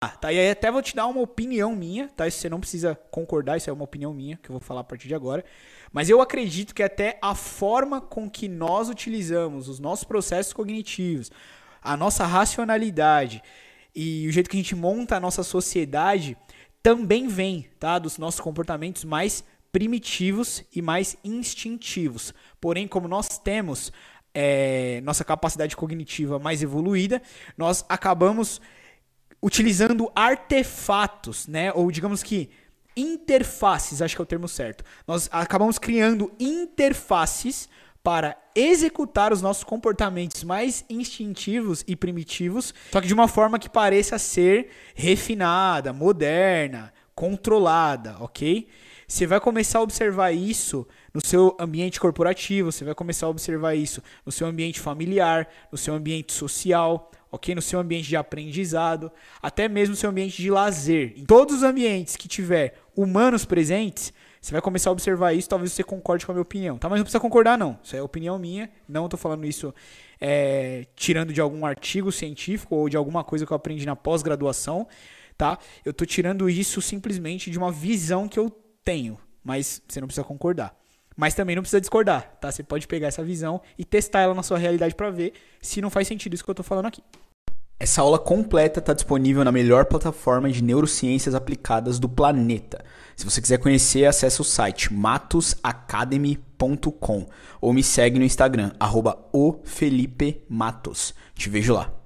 tá? E aí até vou te dar uma opinião minha, tá? Isso você não precisa concordar, isso é uma opinião minha que eu vou falar a partir de agora. Mas eu acredito que até a forma com que nós utilizamos os nossos processos cognitivos, a nossa racionalidade e o jeito que a gente monta a nossa sociedade também vem, tá? Dos nossos comportamentos mais primitivos e mais instintivos. Porém, como nós temos é, nossa capacidade cognitiva mais evoluída, nós acabamos utilizando artefatos, né? Ou digamos que interfaces, acho que é o termo certo. Nós acabamos criando interfaces para executar os nossos comportamentos mais instintivos e primitivos, só que de uma forma que pareça ser refinada, moderna, controlada, ok? Você vai começar a observar isso no seu ambiente corporativo, você vai começar a observar isso no seu ambiente familiar, no seu ambiente social, ok? No seu ambiente de aprendizado, até mesmo no seu ambiente de lazer. Em todos os ambientes que tiver humanos presentes, você vai começar a observar isso, talvez você concorde com a minha opinião, tá? Mas não precisa concordar, não. Isso é opinião minha. Não estou falando isso é, tirando de algum artigo científico ou de alguma coisa que eu aprendi na pós-graduação, tá? Eu estou tirando isso simplesmente de uma visão que eu tenho, mas você não precisa concordar. Mas também não precisa discordar, tá? Você pode pegar essa visão e testar ela na sua realidade para ver se não faz sentido isso que eu estou falando aqui. Essa aula completa está disponível na melhor plataforma de neurociências aplicadas do planeta. Se você quiser conhecer, acesse o site matosacademy.com ou me segue no Instagram, arroba Te vejo lá.